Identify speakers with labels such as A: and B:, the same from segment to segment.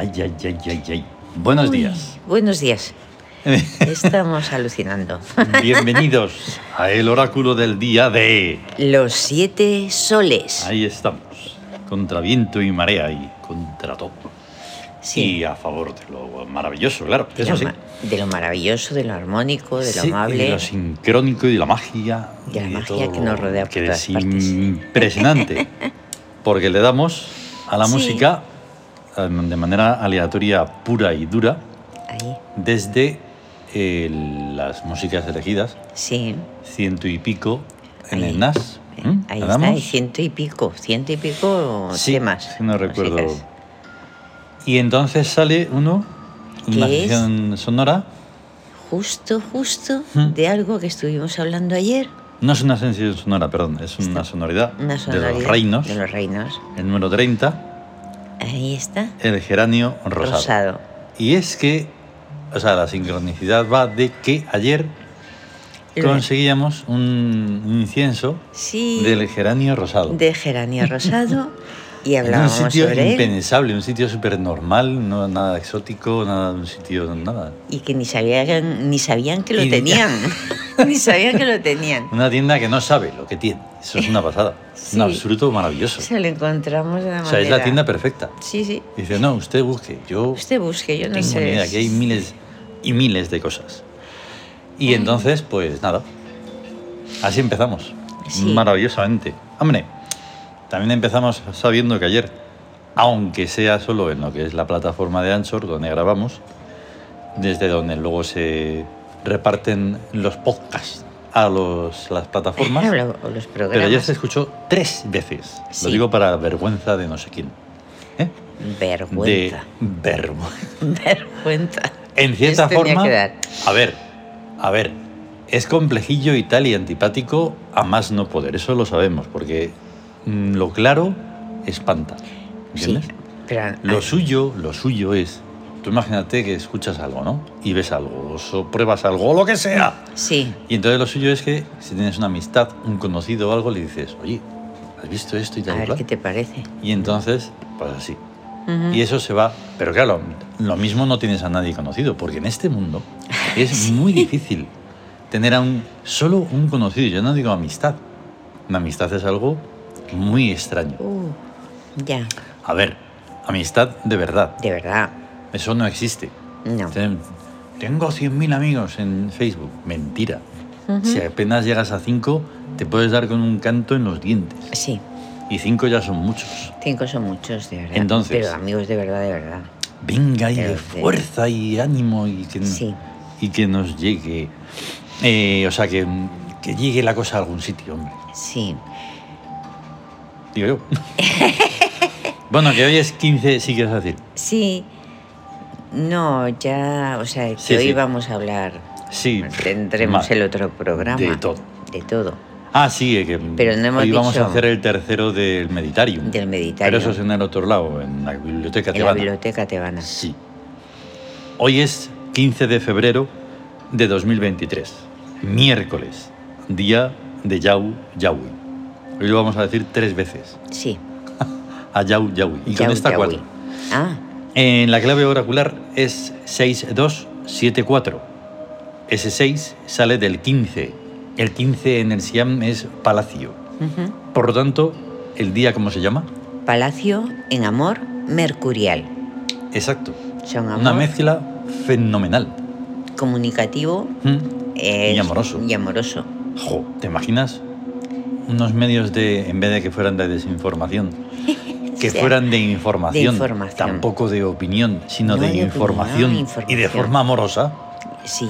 A: Ay, ay, ay, ay, ay. Buenos
B: Uy,
A: días.
B: Buenos días. Estamos alucinando.
A: Bienvenidos a el oráculo del día de...
B: Los siete soles.
A: Ahí estamos. Contra viento y marea y contra todo.
B: Sí.
A: Y a favor de lo maravilloso, claro.
B: de,
A: Eso
B: lo
A: sí.
B: ma- de lo maravilloso, de lo armónico, de lo
A: Sí,
B: amable.
A: de lo sincrónico y de la magia.
B: De la
A: y
B: magia que nos rodea por
A: que
B: todas
A: es
B: partes.
A: impresionante. Porque le damos a la
B: Sí.
A: música de manera aleatoria, pura y dura,
B: Ahí.
A: desde eh, las músicas elegidas,
B: Sí.
A: ciento y pico en
B: Ahí.
A: el NAS.
B: Eh,
A: ¿Mm?
B: Ahí
A: ¿Le
B: está,
A: damos?
B: y ciento y pico. Ciento y pico
A: Sí,
B: temas.
A: sí, no recuerdo.
B: músicas.
A: Y entonces sale uno, una sesión sonora.
B: Justo, justo
A: ¿Mm?
B: de algo que estuvimos hablando ayer.
A: No es una sesión sonora, perdón, es una sonoridad,
B: Una
A: de
B: sonoridad
A: los reinos.
B: De los reinos.
A: El número 30,
B: Ahí está.
A: el geranio rosado.
B: Rosado.
A: Y es que, o sea, la sincronicidad va de que ayer conseguíamos un incienso
B: Sí.
A: del geranio rosado.
B: De geranio rosado. y
A: en un
B: hablábamos
A: sitio
B: sobre él.
A: impensable, un sitio súper normal, no nada exótico, nada, un sitio, nada.
B: Y que ni sabían, ni sabían que lo
A: Y-
B: tenían. ni sabían que lo tenían.
A: Una tienda que no sabe lo que tiene. Eso es una pasada. Es un
B: Sí.
A: absoluto maravilloso.
B: Se lo encontramos de una
A: O sea, es la
B: manera-
A: tienda perfecta.
B: Sí, sí.
A: Dice, no, usted busque, yo
B: Usted busque, yo no
A: tengo
B: sé.
A: ni idea, aquí hay miles y miles de cosas. Y entonces, pues nada, así empezamos.
B: Sí.
A: Maravillosamente. Hombre, también empezamos sabiendo que ayer, aunque sea solo en lo que es la plataforma de Anchor, donde grabamos, desde donde luego se reparten los podcasts a los, las plataformas,
B: Lo- los
A: pero ayer se escuchó tres veces. Lo
B: Sí.
A: digo para vergüenza de no sé quién. ¿eh?
B: Vergüenza.
A: De vergüenza.
B: Vergüenza.
A: En cierta forma, a ver, a ver, es complejillo y tal y antipático a más no poder, eso lo sabemos, porque lo claro espanta.
B: Sí.
A: ¿Entiendes?
B: Pero
A: Lo suyo, lo suyo es, tú imagínate que escuchas algo, ¿no? Y ves algo, o pruebas algo, o lo que sea.
B: Sí.
A: Y entonces lo suyo es que si tienes una amistad, un conocido o algo, le dices, oye, ¿has visto esto y
B: A
A: tal y
B: ver
A: cual?".
B: qué te parece.
A: Y entonces, pues así. Y eso se va. Pero claro, lo mismo no tienes a nadie conocido, porque en este mundo es muy difícil tener a un solo un conocido. Yo no digo amistad. Una amistad es algo muy extraño.
B: Uh, ya.
A: A ver, amistad de verdad.
B: De verdad.
A: Eso no existe.
B: No.
A: Ten- Tengo 100.000 amigos en Facebook. Mentira. Si apenas llegas a 5, te puedes dar con un canto en los dientes.
B: Sí.
A: Y 5 ya son muchos.
B: Cinco son muchos, de verdad.
A: Entonces-
B: Pero amigos de verdad, de verdad.
A: venga y de- fuerza y ánimo y que,
B: Sí.
A: y que nos llegue. eh, o sea, que, que llegue la cosa a algún sitio, hombre.
B: Sí.
A: Digo yo. bueno, que hoy es 15, sí quieres decir.
B: Sí. No, ya, o sea, que
A: Sí,
B: hoy
A: sí.
B: vamos a hablar.
A: Sí.
B: Tendremos el otro programa.
A: De todo.
B: De todo.
A: Ah, sí, que
B: Pero no hemos
A: hoy vamos a
B: dicho-
A: hacer el tercero del Meditarium.
B: Del
A: Pero
B: Meditario.
A: eso es en el otro lado, en la biblioteca
B: en la
A: tebana.
B: biblioteca tebana.
A: Sí. Hoy es 15 de febrero de 2023, miércoles, día de Yau Yaui. Hoy lo vamos a decir tres veces,
B: Sí.
A: a Yau Yaui. Y con esta
B: Yaui.
A: cuatro.
B: Ah,
A: En la clave oracular es 6274. Ese 6 sale del 15. El 15 en el Siam es palacio. Por lo tanto, ¿el día cómo se llama?
B: Palacio en amor mercurial.
A: Exacto.
B: Son amor
A: Una mezcla fenomenal.
B: comunicativo
A: ¿Mm? Y amoroso.
B: Y amoroso.
A: Jo, ¿te imaginas? Unos medios de, en vez de que fueran de desinformación, que
B: O sea,
A: fueran de información,
B: de información.
A: tampoco de opinión, sino
B: No
A: de,
B: de opinión,
A: información, y de forma amorosa.
B: Sí.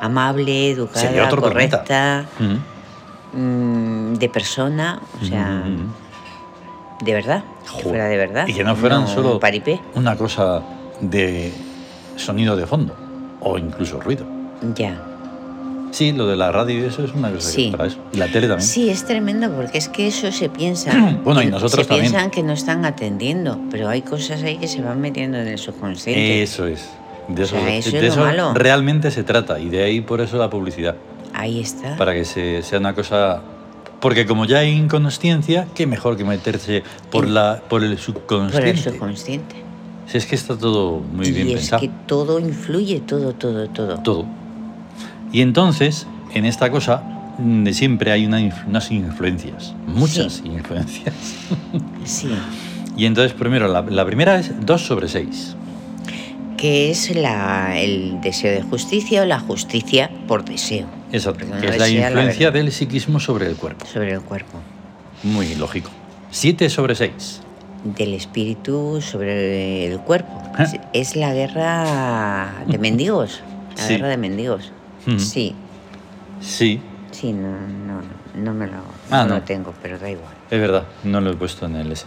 B: Amable, educada,
A: Sería otro planeta.
B: correcta,
A: Mm.
B: mm, de persona, o sea,
A: Mm.
B: de verdad. Que fuera de verdad.
A: Y que no fueran solo
B: paripé.
A: una cosa de sonido de fondo o incluso ruido.
B: Ya.
A: Sí, lo de la radio y eso es una cosa
B: Sí.
A: para eso. Y la tele también.
B: Sí, es tremendo porque es que eso se piensa.
A: Bueno, y nosotros
B: se
A: también.
B: piensan que no están atendiendo, pero hay cosas ahí que se van metiendo en el subconsciente.
A: Eso es. De eso,
B: O sea, eso
A: de
B: es
A: eso
B: malo.
A: realmente se trata. Y de ahí por eso la publicidad.
B: Ahí está.
A: Para que se, sea una cosa. Porque como ya hay inconsciencia, qué mejor que meterse por, la, por el
B: Por el
A: subconsciente.
B: subconsciente.
A: Si es que está todo muy
B: y
A: bien
B: es
A: pensado.
B: que todo influye, todo, todo, todo.
A: Todo. Y entonces, en esta cosa, de siempre hay una unas influencias. Muchas
B: Sí.
A: influencias.
B: Sí.
A: Y entonces, primero, la, la primera es 2 sobre 6.
B: Que es la, el deseo de justicia o la justicia por deseo
A: Exacto. Que es la
B: la
A: influencia
B: verdad.
A: del psiquismo sobre el cuerpo.
B: sobre el cuerpo.
A: Muy lógico. 7 sobre 6.
B: Del espíritu sobre el cuerpo.
A: ¿Eh?
B: Es- Es la guerra de mendigos. La
A: Sí.
B: guerra de mendigos. Sí,
A: Sí,
B: sí, no, no, no me lo,
A: Ah,
B: no
A: no.
B: lo tengo, pero da igual.
A: es verdad. No lo he puesto en el S.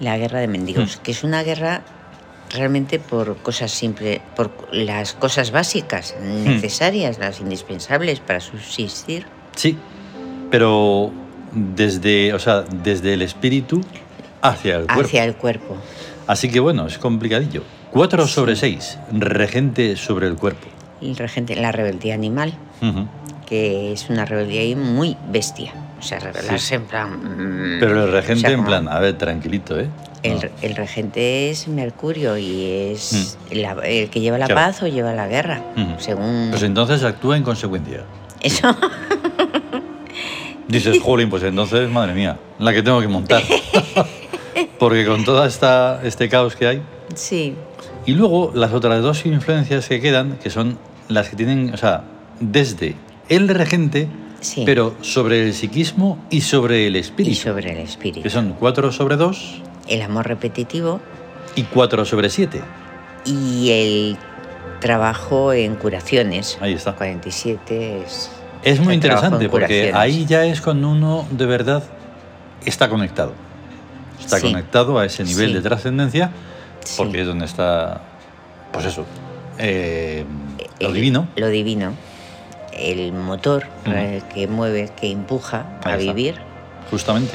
B: La guerra de mendigos, que es una guerra realmente por cosas simples, por las cosas básicas, necesarias, las indispensables para subsistir.
A: Sí, pero desde, o sea, desde el espíritu hacia el cuerpo.
B: hacia el cuerpo.
A: Así que bueno, es complicadillo. 4
B: Sí.
A: sobre 6, regente sobre el cuerpo.
B: La rebeldía animal, que es una rebeldía muy bestia. O sea, rebelarse en plan. mm,
A: Pero el regente
B: o sea,
A: en plan, a ver, tranquilito, ¿eh?
B: El,
A: No.
B: el regente es Mercurio y es la- el que lleva la
A: Mm. Claro.
B: paz o lleva la guerra, según
A: Pues entonces actúa en consecuencia.
B: eso.
A: Dices, jolín, pues entonces, madre mía, la que tengo que montar. Porque con todo esta, este caos que hay.
B: sí,
A: Y luego las otras dos influencias que quedan, que son las que tienen, o sea, desde el regente,
B: sí.
A: pero sobre el psiquismo y sobre el espíritu.
B: y sobre el
A: Que
B: espíritu.
A: son 4 sobre 2
B: El amor repetitivo
A: y 4 sobre 7.
B: y el trabajo en curaciones.
A: Ahí está.
B: 47 es.
A: Es muy interesante porque ahí ya es cuando uno de verdad está conectado. Está
B: Sí.
A: conectado a ese nivel
B: Sí.
A: de trascendencia porque es donde está, pues eso, eh, lo
B: El-
A: divino.
B: Lo divino. El motor que mueve, que empuja a
A: está.
B: vivir.
A: Justamente.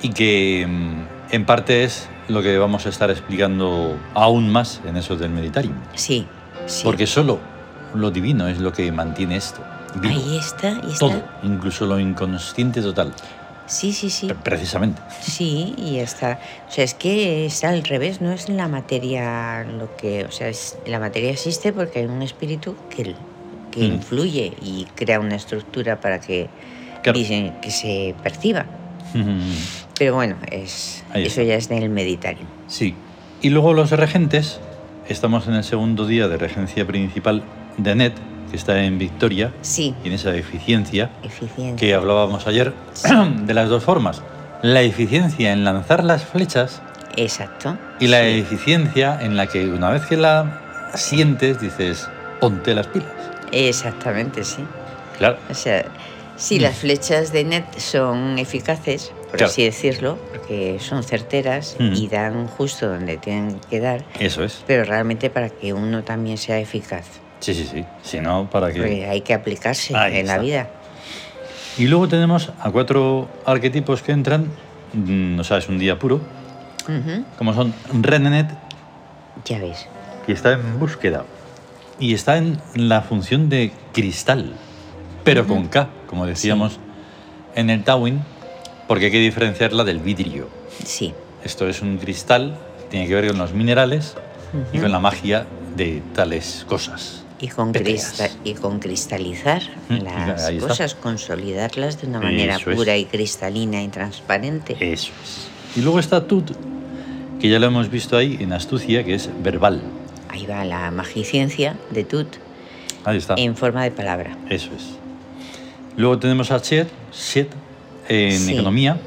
A: Y que mm, en parte es lo que vamos a estar explicando aún más en eso del meditarium.
B: Sí, sí.
A: Porque solo lo divino es lo que mantiene esto. vivo.
B: Ahí está, ahí está.
A: Todo, incluso lo inconsciente total.
B: Sí, sí, sí.
A: Pre- Precisamente.
B: Sí, y está. O sea, es que está al revés, no es la materia lo que. O sea, es- la materia existe porque hay un espíritu que, que
A: Mm.
B: influye y crea una estructura para que,
A: Claro.
B: dicen, que se perciba.
A: Mm,
B: Pero bueno, es, eso ya es del meditario.
A: Sí. Y luego los regentes, estamos en el segundo día de regencia principal de NET, que está en Victoria,
B: Sí,
A: y en esa eficiencia
B: eficiencia.
A: que hablábamos ayer de las dos formas. La eficiencia en lanzar las flechas
B: Exacto.
A: y la
B: sí.
A: eficiencia en la que una vez que la sientes dices, ponte las pilas.
B: Exactamente, sí.
A: Claro.
B: O sea, sí, las flechas de net son eficaces, por
A: Mm. Claro.
B: así decirlo, porque son certeras
A: Mm.
B: y dan justo donde tienen que dar,
A: Eso es.
B: pero realmente para que uno también sea eficaz,
A: Sí, sí, sí. Si no, ¿para
B: porque
A: qué?
B: hay que aplicarse
A: Ahí
B: en la vida.
A: Y luego tenemos a cuatro arquetipos que entran, mm, o sea, es un día puro, como son Renenet,
B: Ya ves.
A: que está en búsqueda y está en la función de cristal, pero con K, como decíamos en el Tawin, porque hay que diferenciarla del vidrio.
B: Sí.
A: Esto es un cristal, tiene que ver con los minerales y con la magia de tales cosas.
B: Y con, y cristalizar
A: Mm,
B: las cosas, consolidarlas de una manera
A: Eso es.
B: pura y cristalina y transparente.
A: Eso es. Y luego está Tut, que ya lo hemos visto ahí en astucia, que es verbal.
B: Ahí va la magiciencia de Tut
A: Ahí está.
B: en forma de palabra.
A: Eso es. Luego tenemos a Chet, Chet en
B: Sí.
A: economía,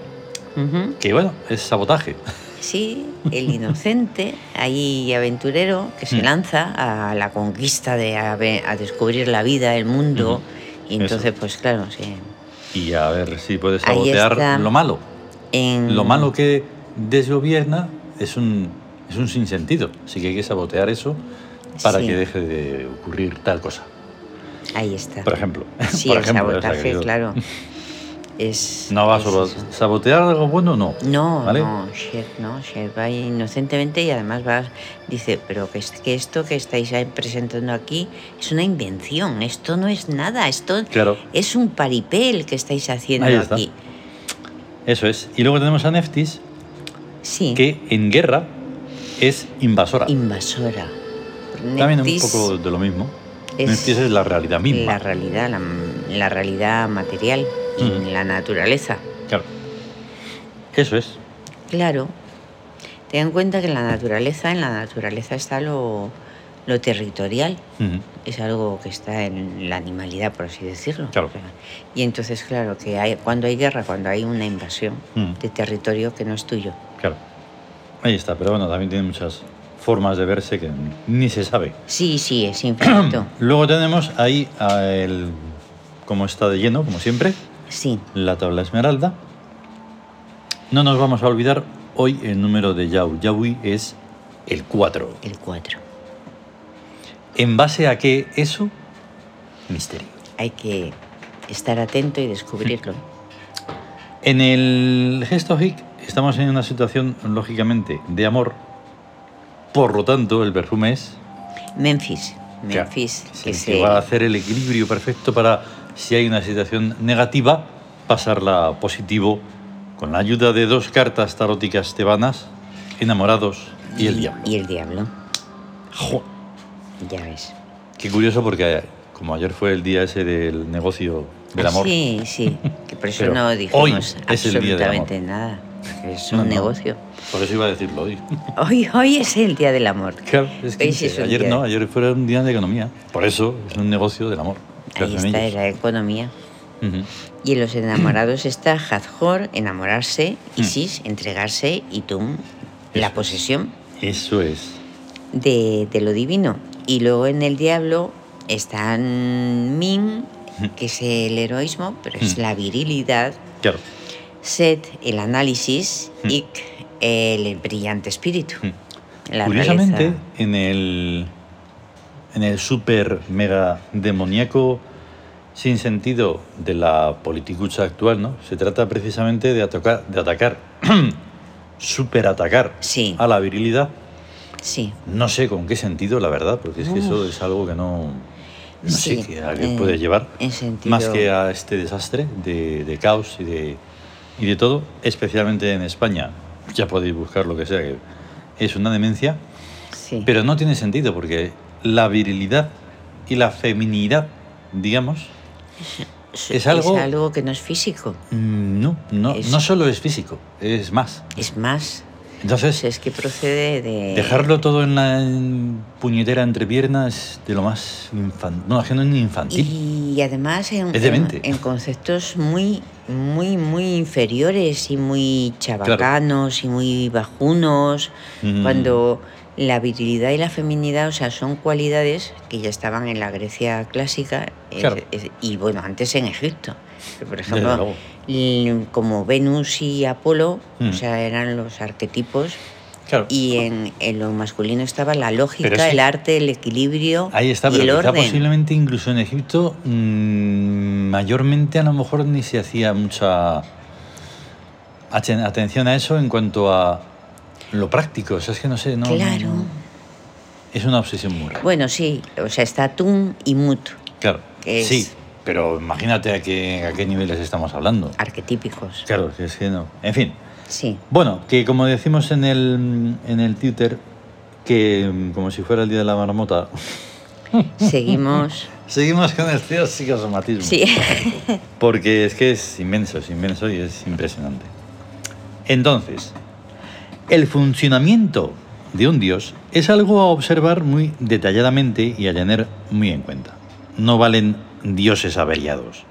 A: que bueno, es sabotaje.
B: Sí, el inocente, ahí aventurero, que se
A: Mm.
B: lanza a la conquista de a, descubrir la vida, el mundo. Y entonces,
A: Eso.
B: pues claro, sí.
A: Y a ver si puede
B: Ahí
A: sabotear lo malo.
B: En,
A: Lo malo que desgobierna es un, es un sinsentido. Así que hay que sabotear eso para
B: Sí.
A: que deje de ocurrir tal cosa.
B: Ahí está.
A: Por ejemplo.
B: Sí,
A: Por
B: el
A: ejemplo,
B: sabotaje, claro. Es,
A: No va a sabotear algo bueno, no.
B: No,
A: ¿Vale?
B: no, Sher, no, Sher va inocentemente y además va, dice, pero que, es- que esto que estáis presentando aquí es una invención, esto no es nada, esto
A: Claro,
B: es un paripel que estáis haciendo
A: Ahí está.
B: aquí.
A: eso es. Y luego tenemos a Neftis,
B: Sí,
A: que en guerra es invasora.
B: invasora.
A: También un
B: Neftis
A: poco de lo mismo.
B: es
A: Neftis es la realidad misma.
B: La realidad, la, la realidad material,
A: Mm.
B: la naturaleza.
A: Claro. Eso es.
B: Claro. Ten en cuenta que en la naturaleza, en la naturaleza está lo, lo territorial. Es algo que está en la animalidad, por así decirlo.
A: Claro.
B: Y entonces, claro, que hay, cuando hay guerra, cuando hay una invasión de territorio que no es tuyo.
A: Claro. Ahí está, pero bueno, también tiene muchas formas de verse que ni se sabe.
B: Sí, sí, es infinito.
A: Luego tenemos ahí a el, como está de lleno, como siempre,
B: Sí,
A: la tabla esmeralda. No nos vamos a olvidar, hoy el número de Yau Yaui es el 4.
B: el 4.
A: ¿En base a qué eso? Misterio.
B: Hay que estar atento y descubrirlo.
A: En el gesto hic estamos en una situación, lógicamente, de amor. Por lo tanto, el perfume es
B: Memphis. Memphis, que
A: el
B: se...
A: que va a hacer el equilibrio perfecto para, si hay una situación negativa, pasarla a positivo con la ayuda de dos cartas taróticas tebanas, enamorados y el diablo.
B: Y el diablo,
A: Jo,
B: ya ves.
A: qué curioso porque como ayer fue el día ese del negocio del amor,
B: Sí, sí, que por eso
A: Pero
B: no
A: hoy
B: dijimos
A: es el día
B: absolutamente nada. Es
A: No,
B: un
A: no.
B: negocio.
A: por eso iba a decirlo hoy.
B: Hoy, hoy es el día del amor.
A: Claro, es que
B: Hoy es
A: ayer no, ayer fue un día de economía. Por eso es un negocio del amor.
B: Ahí está
A: ellos.
B: la economía. Y en los enamorados está Hathor, enamorarse,
A: Mm.
B: Isis, entregarse, y Tum, la
A: es.
B: posesión
A: Eso es.
B: de, de lo divino. Y luego en el diablo están Min, que es el heroísmo, pero es la virilidad,
A: Claro.
B: Set, el análisis. Ic, el brillante espíritu. La
A: Curiosamente,
B: realeza.
A: en el, en el super mega demoníaco sin sentido de la politicucha actual, ¿no? Se trata precisamente de atacar, de atacar, super atacar
B: Sí.
A: a la virilidad.
B: Sí,
A: No sé con qué sentido, la verdad, porque es que eso es algo que no, no
B: Sí,
A: sé qué- a qué
B: eh,
A: puede llevar.
B: en sentido-
A: Más que a este desastre de, de caos y de, y de todo, especialmente en España. Ya podéis buscar lo que sea, que es una demencia.
B: sí.
A: Pero no tiene sentido porque la virilidad y la feminidad, digamos, es algo-
B: que no es físico.
A: mm, no, no,
B: Es-
A: no solo es físico, es más.
B: Es más,
A: Entonces,
B: pues es que procede de...
A: dejarlo todo en la en puñetera entrepierna es de lo más infantil. No, es infantil.
B: Y además en, en- en conceptos muy, muy, muy inferiores y muy chabacanos y muy bajunos,
A: Mm.
B: cuando la virilidad y la feminidad, o sea, son cualidades que ya estaban en la Grecia clásica eh, eh, y bueno, antes en Egipto. Por ejemplo, y como Venus y Apolo,
A: Mm.
B: o sea, eran los arquetipos
A: Claro.
B: y en, en lo masculino estaba la lógica,
A: es que-
B: el arte, el equilibrio
A: Ahí está,
B: y
A: pero
B: el
A: quizá
B: orden.
A: posiblemente incluso en Egipto mm, mayormente a lo mejor ni se hacía mucha aten- atención a eso en cuanto a lo práctico. O sea, es que no sé, no.
B: Claro.
A: Es una obsesión muy rara.
B: Bueno, sí, o sea, está Tum y Mut,
A: claro,
B: es-
A: sí, pero imagínate a qué, a qué niveles estamos hablando.
B: arquetípicos.
A: Claro, es que no. En fin.
B: Sí,
A: Bueno, que como decimos en el, en el Twitter, que como si fuera el día de la marmota,
B: seguimos.
A: seguimos con el psicosomatismo.
B: Sí,
A: Porque es que es inmenso, es inmenso y es impresionante. Entonces, el funcionamiento de un dios es algo a observar muy detalladamente y a tener muy en cuenta. No valen dioses averiados.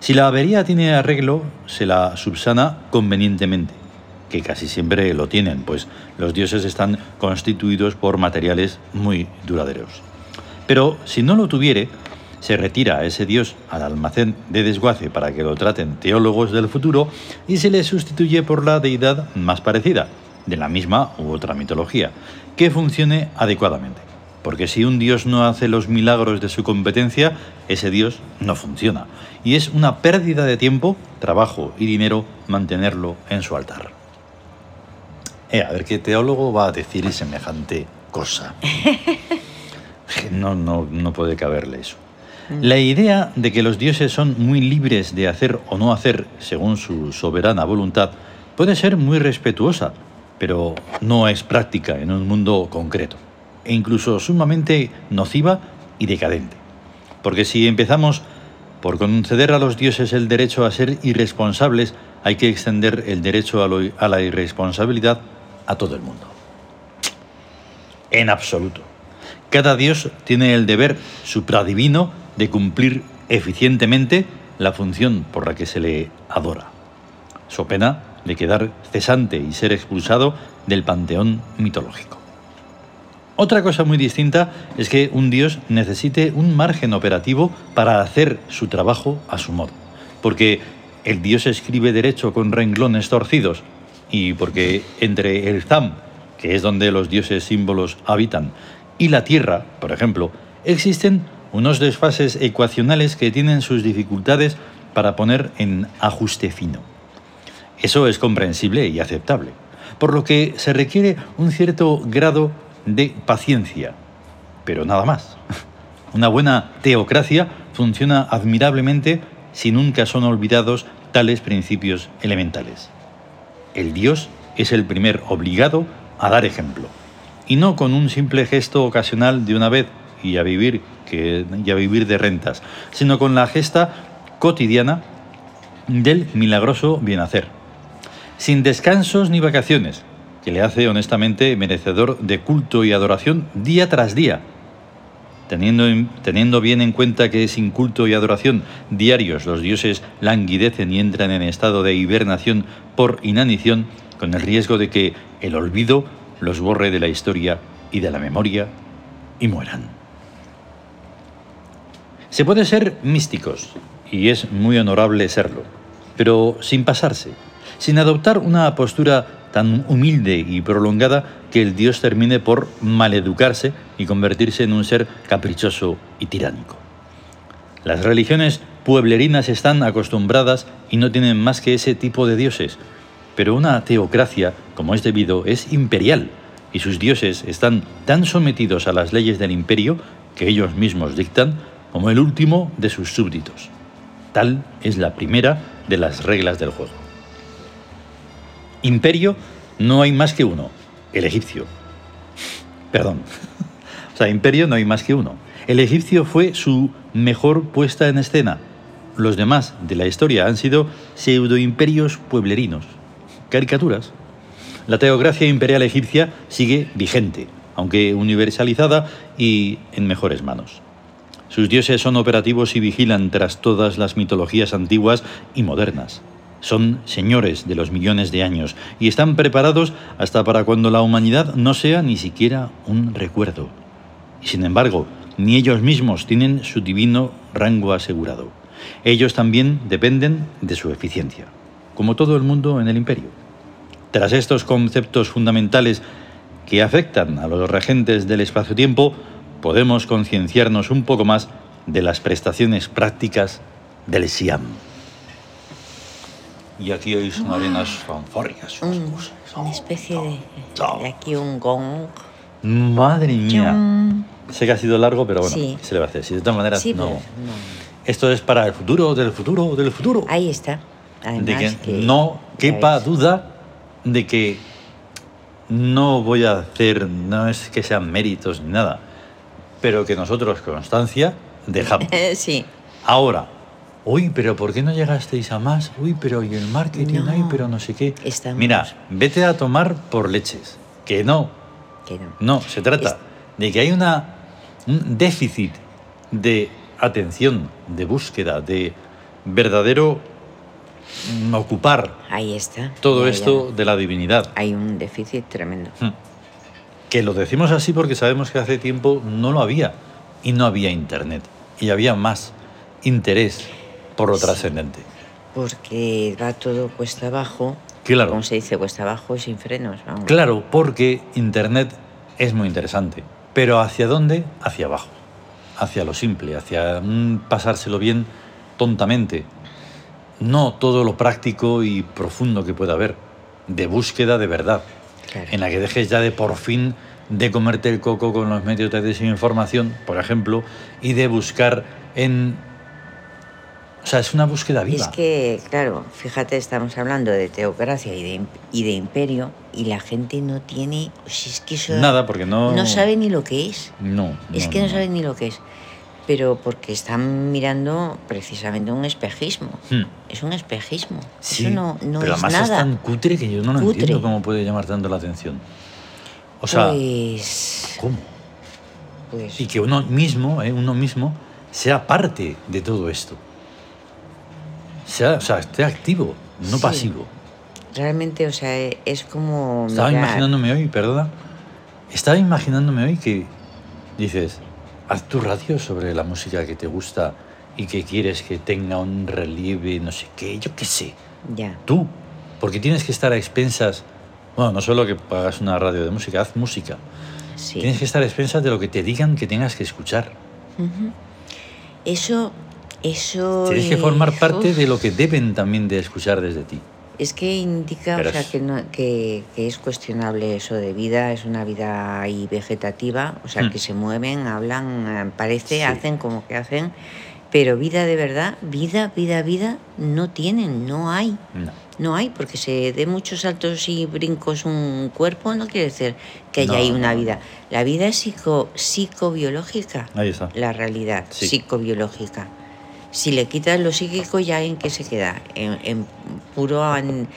A: Si la avería tiene arreglo, se la subsana convenientemente, que casi siempre lo tienen, pues los dioses están constituidos por materiales muy duraderos. Pero si no lo tuviere, se retira a ese dios al almacén de desguace para que lo traten teólogos del futuro y se le sustituye por la deidad más parecida, de la misma u otra mitología, que funcione adecuadamente. Porque si un dios no hace los milagros de su competencia, ese dios no funciona. Y es una pérdida de tiempo, trabajo y dinero mantenerlo en su altar. Eh, a ver qué teólogo va a decir semejante cosa. No, no, no puede caberle eso. La idea de que los dioses son muy libres de hacer o no hacer según su soberana voluntad puede ser muy respetuosa, pero no es práctica en un mundo concreto, e incluso sumamente nociva y decadente. Porque si empezamos por conceder a los dioses el derecho a ser irresponsables, hay que extender el derecho a, la irresponsabilidad a todo el mundo. En absoluto. Cada dios tiene el deber supradivino de cumplir eficientemente la función por la que se le adora, so pena de quedar cesante y ser expulsado del panteón mitológico. Otra cosa muy distinta es que un dios necesite un margen operativo para hacer su trabajo a su modo, porque el dios escribe derecho con renglones torcidos y porque entre el Zam, que es donde los dioses símbolos habitan, y la Tierra, por ejemplo, existen unos desfases ecuacionales que tienen sus dificultades para poner en ajuste fino. Eso es comprensible y aceptable, por lo que se requiere un cierto grado de paciencia, pero nada más. Una buena teocracia funciona admirablemente si nunca son olvidados tales principios elementales. El Dios es el primer obligado a dar ejemplo, y no con un simple gesto ocasional de una vez y a vivir, que, a vivir de rentas, sino con la gesta cotidiana del milagroso bienhacer sin descansos ni vacaciones, que le hace honestamente merecedor de culto y adoración día tras día. Teniendo, en- teniendo bien en cuenta que sin culto y adoración diarios los dioses languidecen y entran en estado de hibernación por inanición, con el riesgo de que el olvido los borre de la historia y de la memoria y mueran. Se puede ser místicos, y es muy honorable serlo, pero sin pasarse, sin adoptar una postura tan humilde y prolongada que el Dios termine por maleducarse y convertirse en un ser caprichoso y tiránico. Las religiones pueblerinas están acostumbradas y no tienen más que ese tipo de dioses, pero una teocracia, como es debido, es imperial y sus dioses están tan sometidos a las leyes del imperio que ellos mismos dictan como el último de sus súbditos. Tal es la primera de las reglas del juego. Imperio no hay más que uno, el egipcio. Perdón. O sea, imperio no hay más que uno. El egipcio fue su mejor puesta en escena. Los demás de la historia han sido pseudoimperios pueblerinos, caricaturas. La teocracia imperial egipcia sigue vigente, aunque universalizada y en mejores manos. Sus dioses son operativos y vigilan tras todas las mitologías antiguas y modernas. Son señores de los millones de años y están preparados hasta para cuando la humanidad no sea ni siquiera un recuerdo. Y sin embargo, ni ellos mismos tienen su divino rango asegurado. Ellos también dependen de su eficiencia, como todo el mundo en el imperio. Tras estos conceptos fundamentales que afectan a los regentes del espacio-tiempo, podemos concienciarnos un poco más de las prestaciones prácticas del Siam. Y aquí sonarían las fanfarrias. unas
B: Un-
A: cosas.
B: una especie de, de aquí un gong.
A: Madre mía.
B: Chum.
A: Sé que ha sido largo, pero bueno,
B: Sí.
A: ¿qué se le va a hacer? Si de todas maneras
B: Sí,
A: no.
B: no.
A: Esto es para el futuro, del futuro, del futuro.
B: Ahí está. Además
A: de que,
B: que
A: no quepa
B: ves.
A: duda de que no voy a hacer, no es que sean méritos ni nada, pero que nosotros, constancia, dejamos.
B: sí.
A: Ahora, uy, pero ¿por qué no llegasteis a más? Uy, pero y el marketing,
B: No.
A: ay, pero no sé qué.
B: Estamos-
A: Mira, vete a tomar por leches. Que no,
B: Que no.
A: no, se trata
B: Es-
A: de que hay una, un déficit de atención, de búsqueda, de verdadero mm, ocupar
B: Ahí está.
A: todo
B: Ya,
A: esto
B: ya.
A: de la divinidad.
B: Hay un déficit tremendo.
A: Hmm. Que lo decimos así porque sabemos que hace tiempo no lo había y no había internet y había más interés por lo
B: Sí.
A: trascendente.
B: Porque va todo cuesta abajo.
A: Claro.
B: Como se dice, cuesta abajo y sin frenos. Vamos.
A: Claro, porque internet es muy interesante, pero ¿hacia dónde? Hacia abajo, hacia lo simple, hacia un pasárselo bien tontamente. No todo lo práctico y profundo que pueda haber, de búsqueda de verdad,
B: Claro.
A: en la que dejes ya de por fin de comerte el coco con los medios de desinformación, por ejemplo, y de buscar en O sea, es una búsqueda viva.
B: Es que, claro, fíjate, estamos hablando de teocracia y de, y de imperio y la gente no tiene... pues es que eso
A: Nada, porque no...
B: no sabe ni lo que es.
A: No.
B: Es que no sabe ni lo que es. Pero porque están mirando precisamente un espejismo.
A: Hmm.
B: Es un espejismo.
A: Sí,
B: Eso no, no
A: pero
B: es
A: además
B: nada.
A: es tan cutre que yo no lo
B: Cutre.
A: entiendo cómo puede llamar tanto la atención. O sea,
B: pues,
A: ¿cómo?
B: pues
A: Y que uno mismo, eh, uno mismo, sea parte de todo esto. Sea, o sea, esté activo, no
B: Sí.
A: pasivo.
B: realmente, o sea, es como...
A: Estaba
B: mirar-
A: imaginándome hoy, perdona, estaba imaginándome hoy que dices, haz tu radio sobre la música que te gusta y que quieres que tenga un relieve, no sé qué, yo qué sé.
B: Ya,
A: Tú, porque tienes que estar a expensas, bueno, no solo que pagas una radio de música, haz música.
B: sí.
A: Tienes que estar a expensas de lo que te digan que tengas que escuchar.
B: Ujú. Eso... Eso...
A: Tienes que formar parte de lo que deben también de escuchar desde ti.
B: Es que indica,
A: Pero
B: o sea,
A: es-
B: que, no, que, que es cuestionable eso de vida, es una vida ahí vegetativa, o sea,
A: Hmm.
B: que se mueven, hablan, eh, parece,
A: Sí.
B: hacen como que hacen, pero vida de verdad, vida, vida, vida, no tienen, no hay.
A: No.
B: No hay, porque se dé muchos saltos y brincos un cuerpo, no quiere decir que haya
A: No,
B: ahí una
A: no.
B: vida. La vida es psico, psicobiológica,
A: Ahí está.
B: la realidad
A: Sí.
B: psicobiológica. Si le quitas lo psíquico, ¿ya en qué se queda? En, en puro an-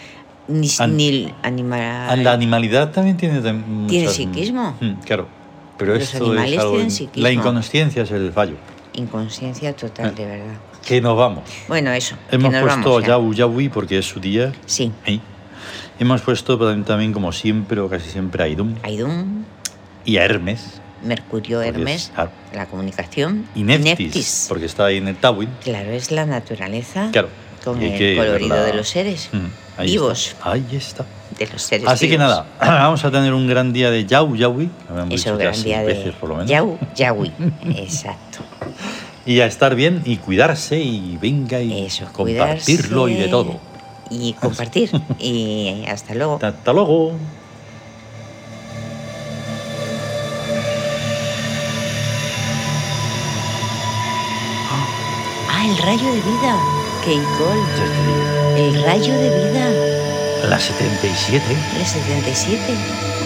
B: ni,
A: An-
B: ni animal.
A: La animalidad también tiene
B: ¿Tiene
A: muchas-
B: psíquismo?
A: Mm, Claro. Pero
B: Los
A: esto
B: animales
A: es algo
B: tienen psiquismo.
A: La inconsciencia es el fallo.
B: Inconsciencia total, de verdad.
A: Que nos vamos.
B: Bueno, eso. que
A: Hemos
B: nos
A: puesto
B: vamos ya.
A: Yahu Yahui porque es su día.
B: Sí.
A: ¿eh? Hemos puesto también, como siempre, o casi siempre, a Idum
B: Aidún,
A: y a Hermes.
B: Mercurio, Hermes,
A: es- ah,
B: la comunicación.
A: y Neftis,
B: Neftis.
A: porque está ahí en el Tawin.
B: Claro, es la naturaleza
A: Claro.
B: con el
A: que
B: colorido de los seres
A: Mm, ahí
B: vivos.
A: está. Ahí está.
B: De los seres
A: Así que nada, vamos a tener un gran día de lo habíamos
B: Eso,
A: ya
B: gran día de
A: veces por lo menos.
B: Yau, Yahui. Exacto.
A: Y a estar bien y cuidarse y venga y
B: Eso,
A: compartirlo y de todo.
B: Y compartir. y hasta luego.
A: Hasta luego.
B: El rayo de vida. Keikol. El rayo de vida.
A: La 77.
B: El 77.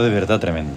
A: De verdad tremendo.